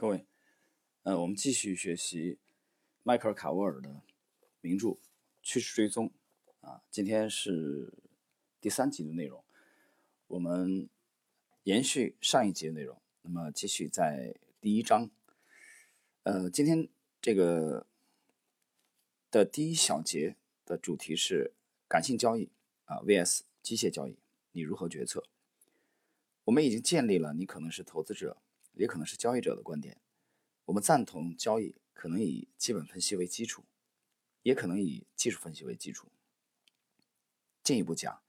各位，呃，我们继续学习迈克尔·卡沃尔的名著《趋势追踪》啊，今天是第三集的内容。我们延续上一集的内容，那么继续在第一章。呃，今天这个的第一小节的主题是感性交易啊 vs 机械交易，你如何决策？我们已经建立了，你可能是投资者。也可能是交易者的观点。我们赞同交易可能以基本分析为基础，也可能以技术分析为基础。进一步讲，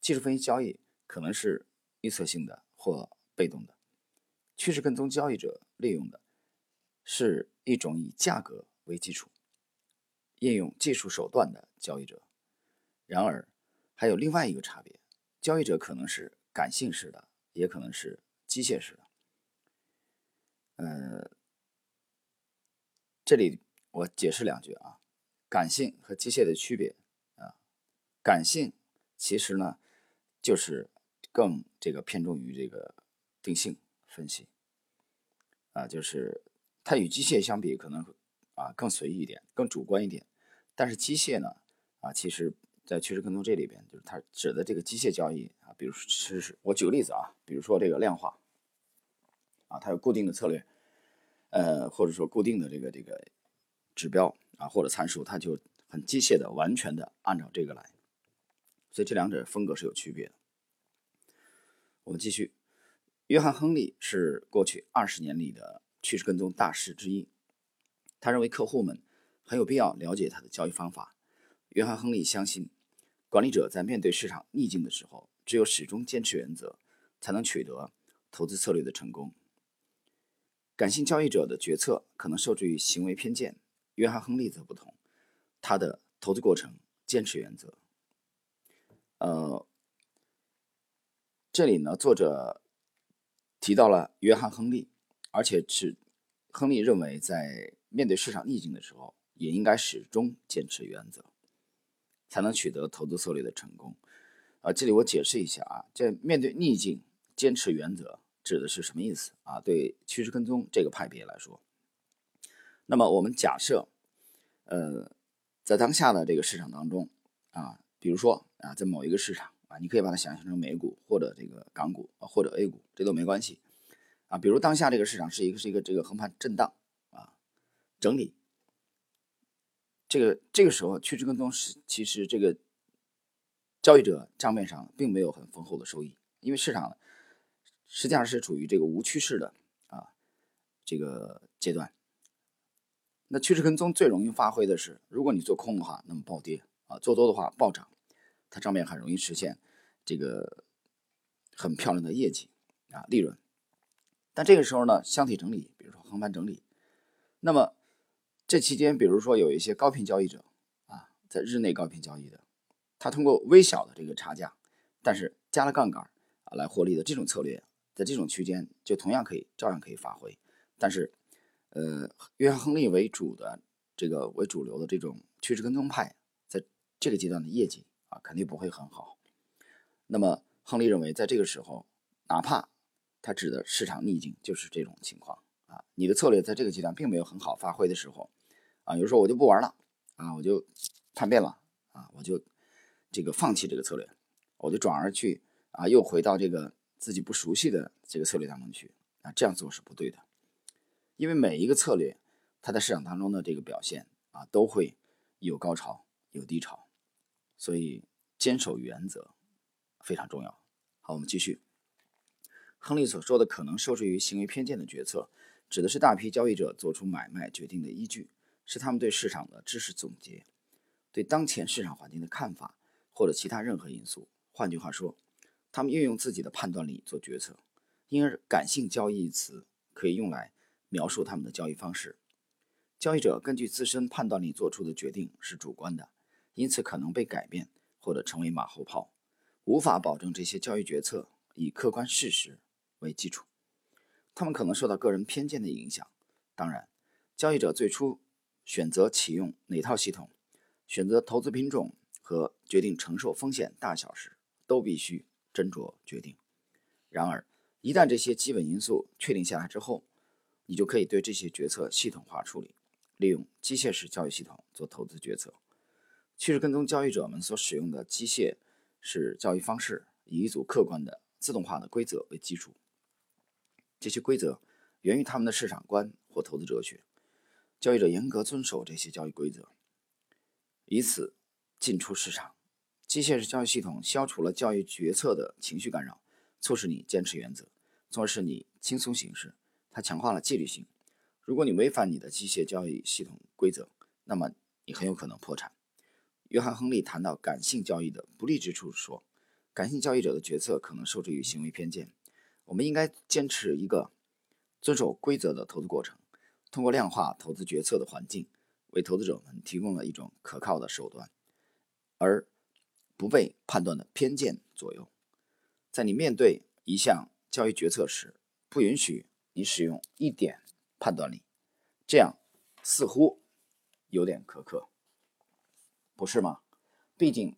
技术分析交易可能是预测性的或被动的。趋势跟踪交易者利用的是一种以价格为基础、应用技术手段的交易者。然而，还有另外一个差别：交易者可能是感性式的，也可能是机械式的。呃，这里我解释两句啊，感性和机械的区别啊，感性其实呢就是更这个偏重于这个定性分析啊，就是它与机械相比可能啊更随意一点，更主观一点。但是机械呢啊，其实在趋势跟踪这里边，就是它指的这个机械交易啊，比如说是我举个例子啊，比如说这个量化。啊，它有固定的策略，呃，或者说固定的这个这个指标啊，或者参数，它就很机械的、完全的按照这个来，所以这两者风格是有区别的。我们继续，约翰·亨利是过去二十年里的趋势跟踪大师之一，他认为客户们很有必要了解他的交易方法。约翰·亨利相信，管理者在面对市场逆境的时候，只有始终坚持原则，才能取得投资策略的成功。感性交易者的决策可能受制于行为偏见，约翰·亨利则不同，他的投资过程坚持原则。呃，这里呢，作者提到了约翰·亨利，而且是亨利认为，在面对市场逆境的时候，也应该始终坚持原则，才能取得投资策略的成功。啊，这里我解释一下啊，在面对逆境坚持原则。指的是什么意思啊？对趋势跟踪这个派别来说，那么我们假设，呃，在当下的这个市场当中啊，比如说啊，在某一个市场啊，你可以把它想象成美股或者这个港股啊，或者 A 股，这都没关系啊。比如当下这个市场是一个是一个这个横盘震荡啊，整理，这个这个时候趋势跟踪是其实这个交易者账面上并没有很丰厚的收益，因为市场。实际上是处于这个无趋势的啊这个阶段。那趋势跟踪最容易发挥的是，如果你做空的话，那么暴跌啊；做多的话暴涨，它账面很容易实现这个很漂亮的业绩啊利润。但这个时候呢，箱体整理，比如说横盘整理，那么这期间，比如说有一些高频交易者啊，在日内高频交易的，他通过微小的这个差价，但是加了杠杆啊来获利的这种策略。在这种区间，就同样可以照样可以发挥，但是，呃，约翰·亨利为主的这个为主流的这种趋势跟踪派，在这个阶段的业绩啊，肯定不会很好。那么，亨利认为，在这个时候，哪怕他指的市场逆境，就是这种情况啊，你的策略在这个阶段并没有很好发挥的时候，啊，有时候我就不玩了啊，我就叛变了啊，我就这个放弃这个策略，我就转而去啊，又回到这个。自己不熟悉的这个策略当中去啊，这样做是不对的，因为每一个策略，它在市场当中的这个表现啊，都会有高潮有低潮，所以坚守原则非常重要。好，我们继续。亨利所说的可能受制于行为偏见的决策，指的是大批交易者做出买卖决定的依据，是他们对市场的知识总结，对当前市场环境的看法，或者其他任何因素。换句话说。他们运用自己的判断力做决策，因而“感性交易”一词可以用来描述他们的交易方式。交易者根据自身判断力做出的决定是主观的，因此可能被改变或者成为马后炮，无法保证这些交易决策以客观事实为基础。他们可能受到个人偏见的影响。当然，交易者最初选择启用哪套系统、选择投资品种和决定承受风险大小时，都必须。斟酌决定。然而，一旦这些基本因素确定下来之后，你就可以对这些决策系统化处理，利用机械式交易系统做投资决策。趋势跟踪交易者们所使用的机械式交易方式，以一组客观的自动化的规则为基础。这些规则源于他们的市场观或投资哲学。交易者严格遵守这些交易规则，以此进出市场。机械式交易系统消除了教育决策的情绪干扰，促使你坚持原则，从而使你轻松行事。它强化了纪律性。如果你违反你的机械交易系统规则，那么你很有可能破产。约翰·亨利谈到感性交易的不利之处，说：“感性交易者的决策可能受制于行为偏见。我们应该坚持一个遵守规则的投资过程，通过量化投资决策的环境，为投资者们提供了一种可靠的手段，而不被判断的偏见左右。在你面对一项交易决策时，不允许你使用一点判断力，这样似乎有点苛刻。”不是吗？毕竟，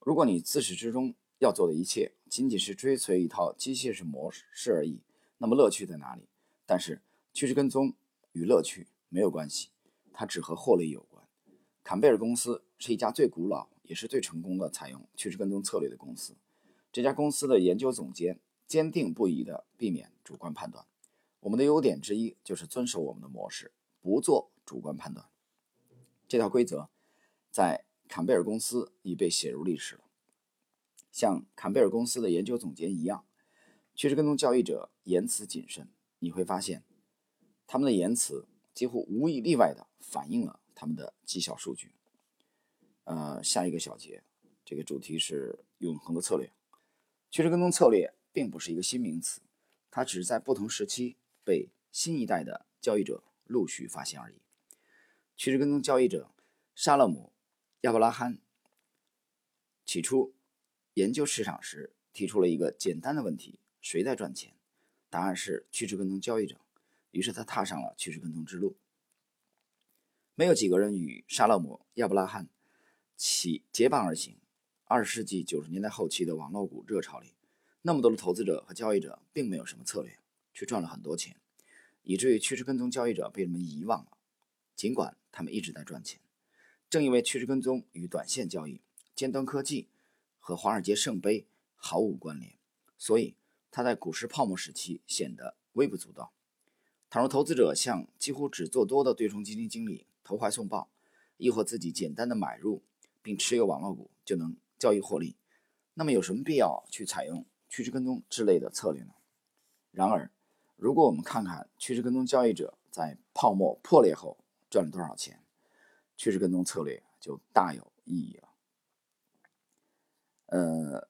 如果你自始至终要做的一切仅仅是追随一套机械式模式而已，那么乐趣在哪里？但是趋势跟踪与乐趣没有关系，它只和获利有关。坎贝尔公司是一家最古老也是最成功的采用趋势跟踪策略的公司。这家公司的研究总监坚定不移地避免主观判断。我们的优点之一就是遵守我们的模式，不做主观判断。这条规则。在坎贝尔公司已被写入历史了。像坎贝尔公司的研究总监一样，趋势跟踪交易者言辞谨慎。你会发现，他们的言辞几乎无一例外地反映了他们的绩效数据。呃，下一个小节，这个主题是永恒的策略。趋势跟踪策略并不是一个新名词，它只是在不同时期被新一代的交易者陆续发现而已。趋势跟踪交易者沙勒姆。亚伯拉罕起初研究市场时提出了一个简单的问题：谁在赚钱？答案是趋势跟踪交易者。于是他踏上了趋势跟踪之路。没有几个人与沙勒姆·亚伯拉罕起结伴而行。二十世纪九十年代后期的网络股热潮里，那么多的投资者和交易者并没有什么策略，却赚了很多钱，以至于趋势跟踪交易者被人们遗忘了，尽管他们一直在赚钱。正因为趋势跟踪与短线交易、尖端科技和华尔街圣杯毫无关联，所以它在股市泡沫时期显得微不足道。倘若投资者向几乎只做多的对冲基金经理投怀送抱，亦或自己简单的买入并持有网络股就能交易获利，那么有什么必要去采用趋势跟踪之类的策略呢？然而，如果我们看看趋势跟踪交易者在泡沫破裂后赚了多少钱，趋势跟踪策略就大有意义了。呃，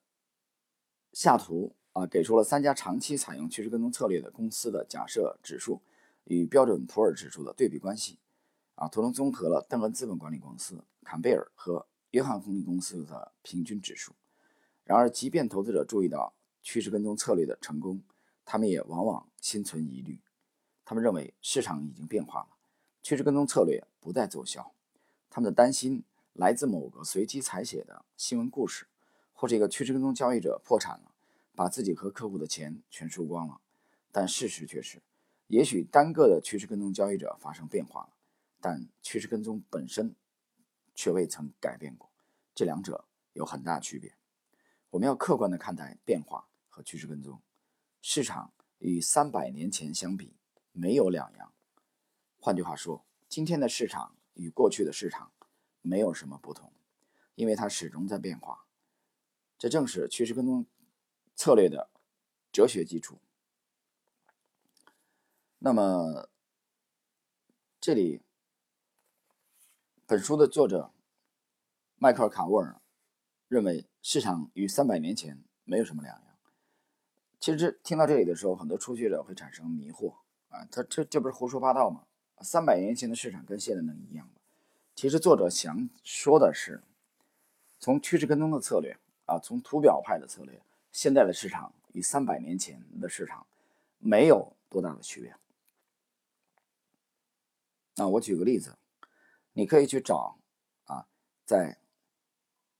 下图啊给出了三家长期采用趋势跟踪策略的公司的假设指数与标准普尔指数的对比关系。啊，图中综合了邓恩资本管理公司、坎贝尔和约翰亨利公司的平均指数。然而，即便投资者注意到趋势跟踪策略的成功，他们也往往心存疑虑。他们认为市场已经变化了，趋势跟踪策略不再奏效。他们的担心来自某个随机采写的新闻故事，或者一个趋势跟踪交易者破产了，把自己和客户的钱全输光了。但事实却是，也许单个的趋势跟踪交易者发生变化了，但趋势跟踪本身却未曾改变过。这两者有很大区别。我们要客观地看待变化和趋势跟踪。市场与三百年前相比没有两样。换句话说，今天的市场。与过去的市场没有什么不同，因为它始终在变化。这正是趋势跟踪策略的哲学基础。那么，这里本书的作者迈克尔·卡沃尔认为，市场与三百年前没有什么两样。其实听到这里的时候，很多初学者会产生迷惑啊，他这这不是胡说八道吗？三百年前的市场跟现在能一样吗？其实作者想说的是，从趋势跟踪的策略啊，从图表派的策略，现在的市场与三百年前的市场没有多大的区别。那我举个例子，你可以去找啊，在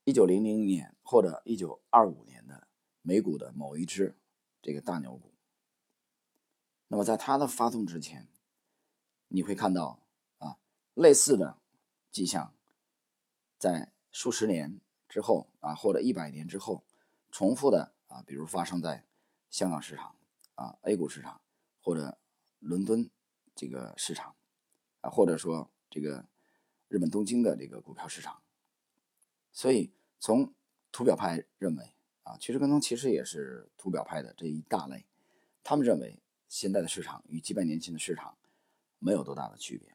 一九零零年或者一九二五年的美股的某一只这个大牛股，那么在它的发动之前，你会看到啊类似的迹象，在数十年之后啊或者一百年之后重复的啊，比如发生在香港市场啊 A 股市场或者伦敦这个市场啊，或者说这个日本东京的这个股票市场。所以从图表派认为啊，趋势跟踪其实也是图表派的这一大类，他们认为。现在的市场与几百年前的市场没有多大的区别，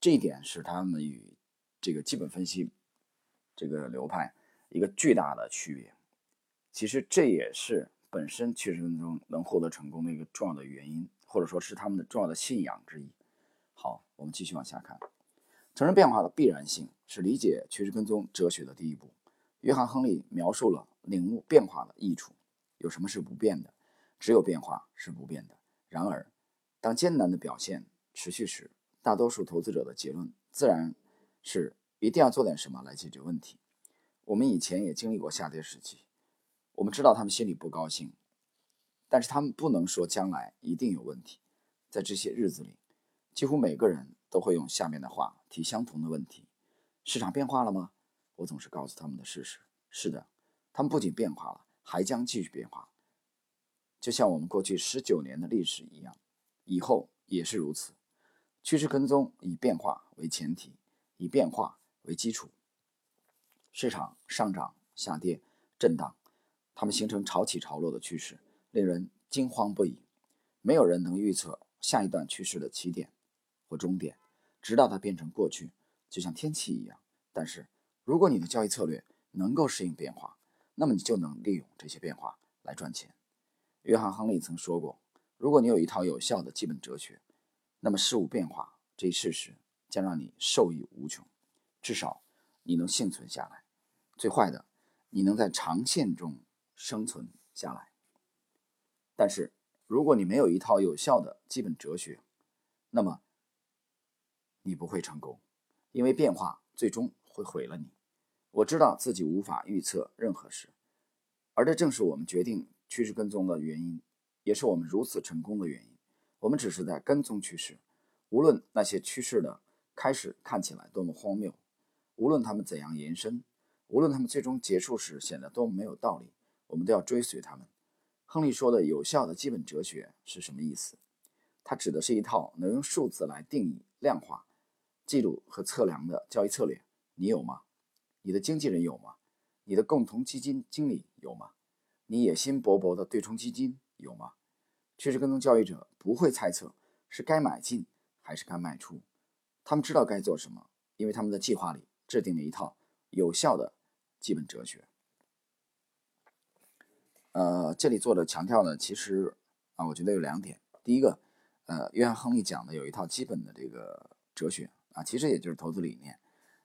这一点是他们与这个基本分析这个流派一个巨大的区别。其实这也是本身趋势跟踪能获得成功的一个重要的原因，或者说是他们的重要的信仰之一。好，我们继续往下看，承认变化的必然性是理解趋势跟踪哲学的第一步。约翰·亨利描述了领悟变化的益处，有什么是不变的？只有变化是不变的。然而，当艰难的表现持续时，大多数投资者的结论自然是一定要做点什么来解决问题。我们以前也经历过下跌时期，我们知道他们心里不高兴，但是他们不能说将来一定有问题。在这些日子里，几乎每个人都会用下面的话提相同的问题：市场变化了吗？我总是告诉他们的事实是的，他们不仅变化了，还将继续变化。就像我们过去十九年的历史一样，以后也是如此。趋势跟踪以变化为前提，以变化为基础。市场上涨、下跌、震荡，它们形成潮起潮落的趋势，令人惊慌不已。没有人能预测下一段趋势的起点或终点，直到它变成过去，就像天气一样。但是，如果你的交易策略能够适应变化，那么你就能利用这些变化来赚钱。约翰·亨利曾说过：“如果你有一套有效的基本哲学，那么事物变化这一事实将让你受益无穷。至少你能幸存下来。最坏的，你能在长线中生存下来。但是，如果你没有一套有效的基本哲学，那么你不会成功，因为变化最终会毁了你。我知道自己无法预测任何事，而这正是我们决定。”趋势跟踪的原因，也是我们如此成功的原因。我们只是在跟踪趋势，无论那些趋势的开始看起来多么荒谬，无论它们怎样延伸，无论它们最终结束时显得多么没有道理，我们都要追随它们。亨利说的有效的基本哲学是什么意思？它指的是一套能用数字来定义、量化、记录和测量的交易策略。你有吗？你的经纪人有吗？你的共同基金经理有吗？你野心勃勃的对冲基金有吗？趋势跟踪交易者不会猜测是该买进还是该卖出，他们知道该做什么，因为他们的计划里制定了一套有效的基本哲学。呃，这里做的强调呢，其实啊，我觉得有两点。第一个，呃，约翰·亨利讲的有一套基本的这个哲学啊，其实也就是投资理念。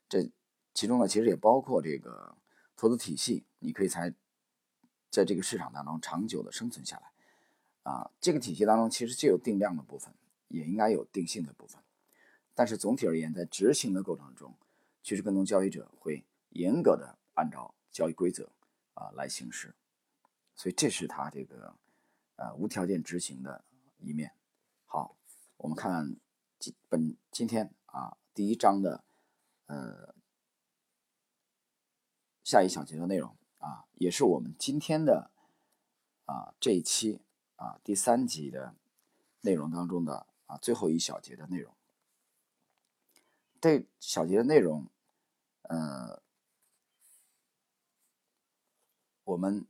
这其中呢，其实也包括这个投资体系，你可以才。在这个市场当中长久的生存下来，啊，这个体系当中其实既有定量的部分，也应该有定性的部分。但是总体而言，在执行的过程中，趋势跟踪交易者会严格的按照交易规则啊来行事，所以这是他这个呃无条件执行的一面。好，我们看今本今天啊第一章的呃下一小节的内容。啊，也是我们今天的啊这一期啊第三集的内容当中的啊最后一小节的内容。这小节的内容，呃，我们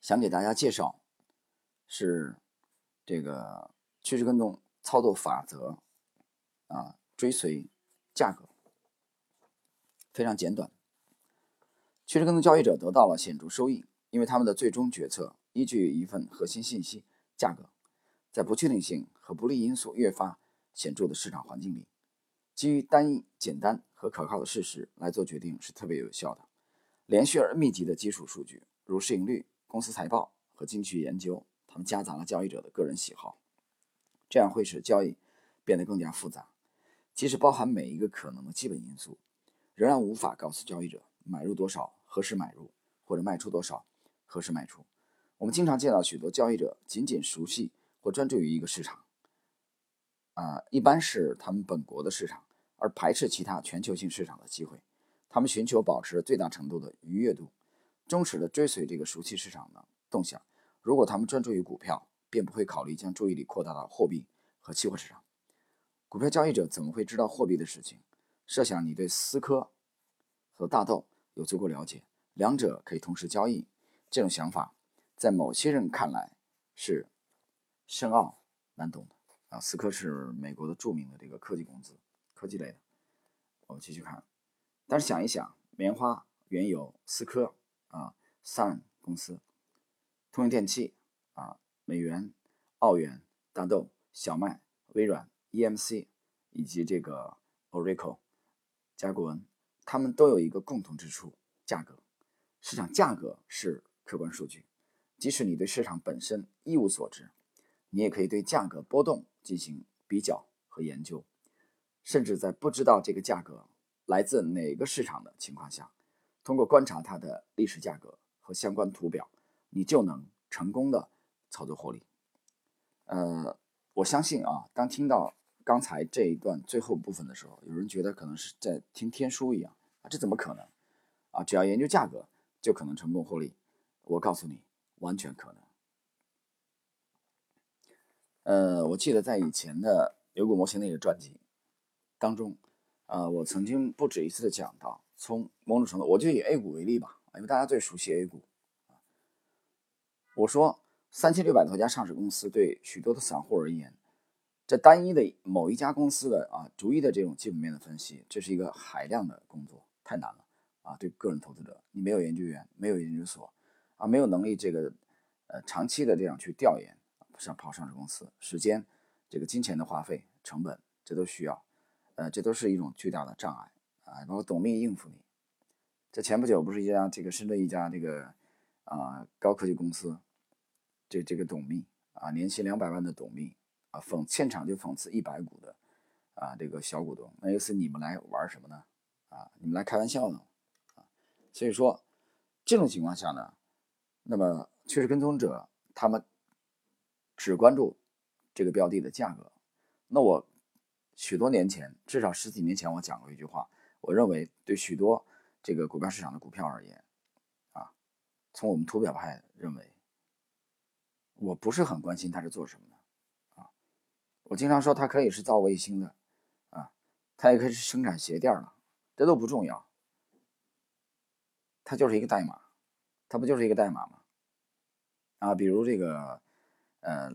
想给大家介绍是这个趋势跟踪操作法则啊，追随价格，非常简短。趋势跟踪交易者得到了显著收益，因为他们的最终决策依据一份核心信息——价格。在不确定性和不利因素越发显著的市场环境里，基于单一、简单和可靠的事实来做决定是特别有效的。连续而密集的基础数据，如市盈率、公司财报和经济学研究，它们夹杂了交易者的个人喜好，这样会使交易变得更加复杂。即使包含每一个可能的基本因素，仍然无法告诉交易者。买入多少，何时买入，或者卖出多少，何时卖出。我们经常见到许多交易者仅仅熟悉或专注于一个市场，啊，一般是他们本国的市场，而排斥其他全球性市场的机会。他们寻求保持最大程度的愉悦度，忠实的追随这个熟悉市场的动向。如果他们专注于股票，便不会考虑将注意力扩大到货币和期货市场。股票交易者怎么会知道货币的事情？设想你对思科和大豆有足够了解，两者可以同时交易，这种想法在某些人看来是深奥难懂的啊。思科是美国的著名的这个科技公司，科技类的。我们继续看。但是想一想，棉花、原油、思科啊、Sun 公司、通用电气啊、美元、澳元、大豆、小麦、微软、EMC 以及这个 Oracle、甲骨文，他们都有一个共同之处：价格。市场价格是客观数据，即使你对市场本身一无所知，你也可以对价格波动进行比较和研究，甚至在不知道这个价格。来自哪个市场的情况下，通过观察它的历史价格和相关图表，你就能成功的操作获利。呃，我相信啊，当听到刚才这一段最后部分的时候，有人觉得可能是在听天书一样啊，这怎么可能啊？只要研究价格就可能成功获利？我告诉你，完全可能。呃，我记得在以前的牛股模型那个专辑当中。呃，我曾经不止一次的讲到，从某种程度，我就以 A 股为例吧，因为大家最熟悉 A 股。我说，三千六百多家上市公司对许多的散户而言，这单一的某一家公司的啊，逐一的这种基本面的分析，这是一个海量的工作，太难了啊！对个人投资者，你没有研究员，没有研究所，啊，没有能力这个呃长期的这样去调研，上跑上市公司，时间、这个金钱的花费、成本，这都需要。呃，这都是一种巨大的障碍啊！包括董秘应付你。这前不久不是一家这个深圳一家这个啊高科技公司，这这个董秘啊年薪两百万的董秘啊讽现场就讽刺一百股的啊这个小股东，那意思你们来玩什么呢？啊，你们来开玩笑呢？啊，所以说这种情况下呢，那么趋势跟踪者他们只关注这个标的的价格，那我。许多年前，至少十几年前，我讲过一句话。我认为，对许多这个股票市场的股票而言，啊，从我们图表派认为，我不是很关心它是做什么的，我经常说它可以是造卫星的，啊，它也可以是生产鞋垫的，这都不重要，它就是一个代码，它不就是一个代码吗？啊，比如这个，呃，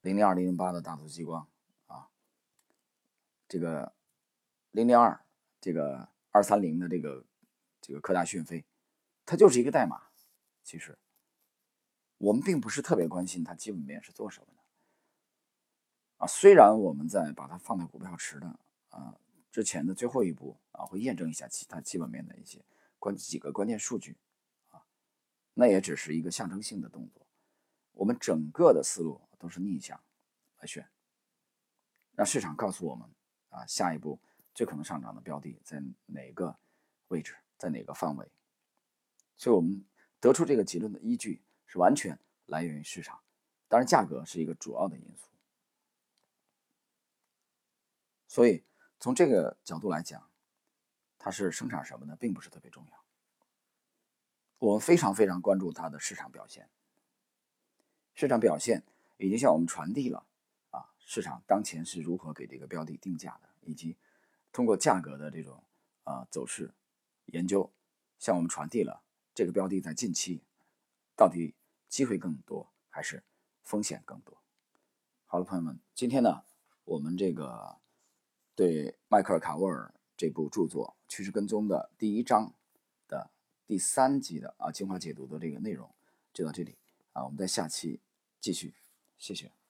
零零二零零八的大图激光啊。这个零零二，这个二三零的这个这个科大讯飞，它就是一个代码。其实我们并不是特别关心它基本面是做什么的啊。虽然我们在把它放在股票池的啊之前的最后一步啊，会验证一下其他基本面的一些关几个关键数据啊，那也只是一个象征性的动作。我们整个的思路都是逆向来选，让市场告诉我们。啊，下一步最可能上涨的标的在哪个位置，在哪个范围？所以我们得出这个结论的依据是完全来源于市场，当然价格是一个主要的因素。所以从这个角度来讲，它是生产什么呢，并不是特别重要。我们非常非常关注它的市场表现，市场表现已经向我们传递了。啊市场当前是如何给这个标的定价的，以及通过价格的这种啊走势研究，向我们传递了这个标的在近期到底机会更多还是风险更多。好了，朋友们，今天呢，我们这个对迈克尔·卡沃尔这部著作《趋势跟踪》的第一章的第三集的啊精华解读的这个内容就到这里啊，我们在下期继续，谢谢。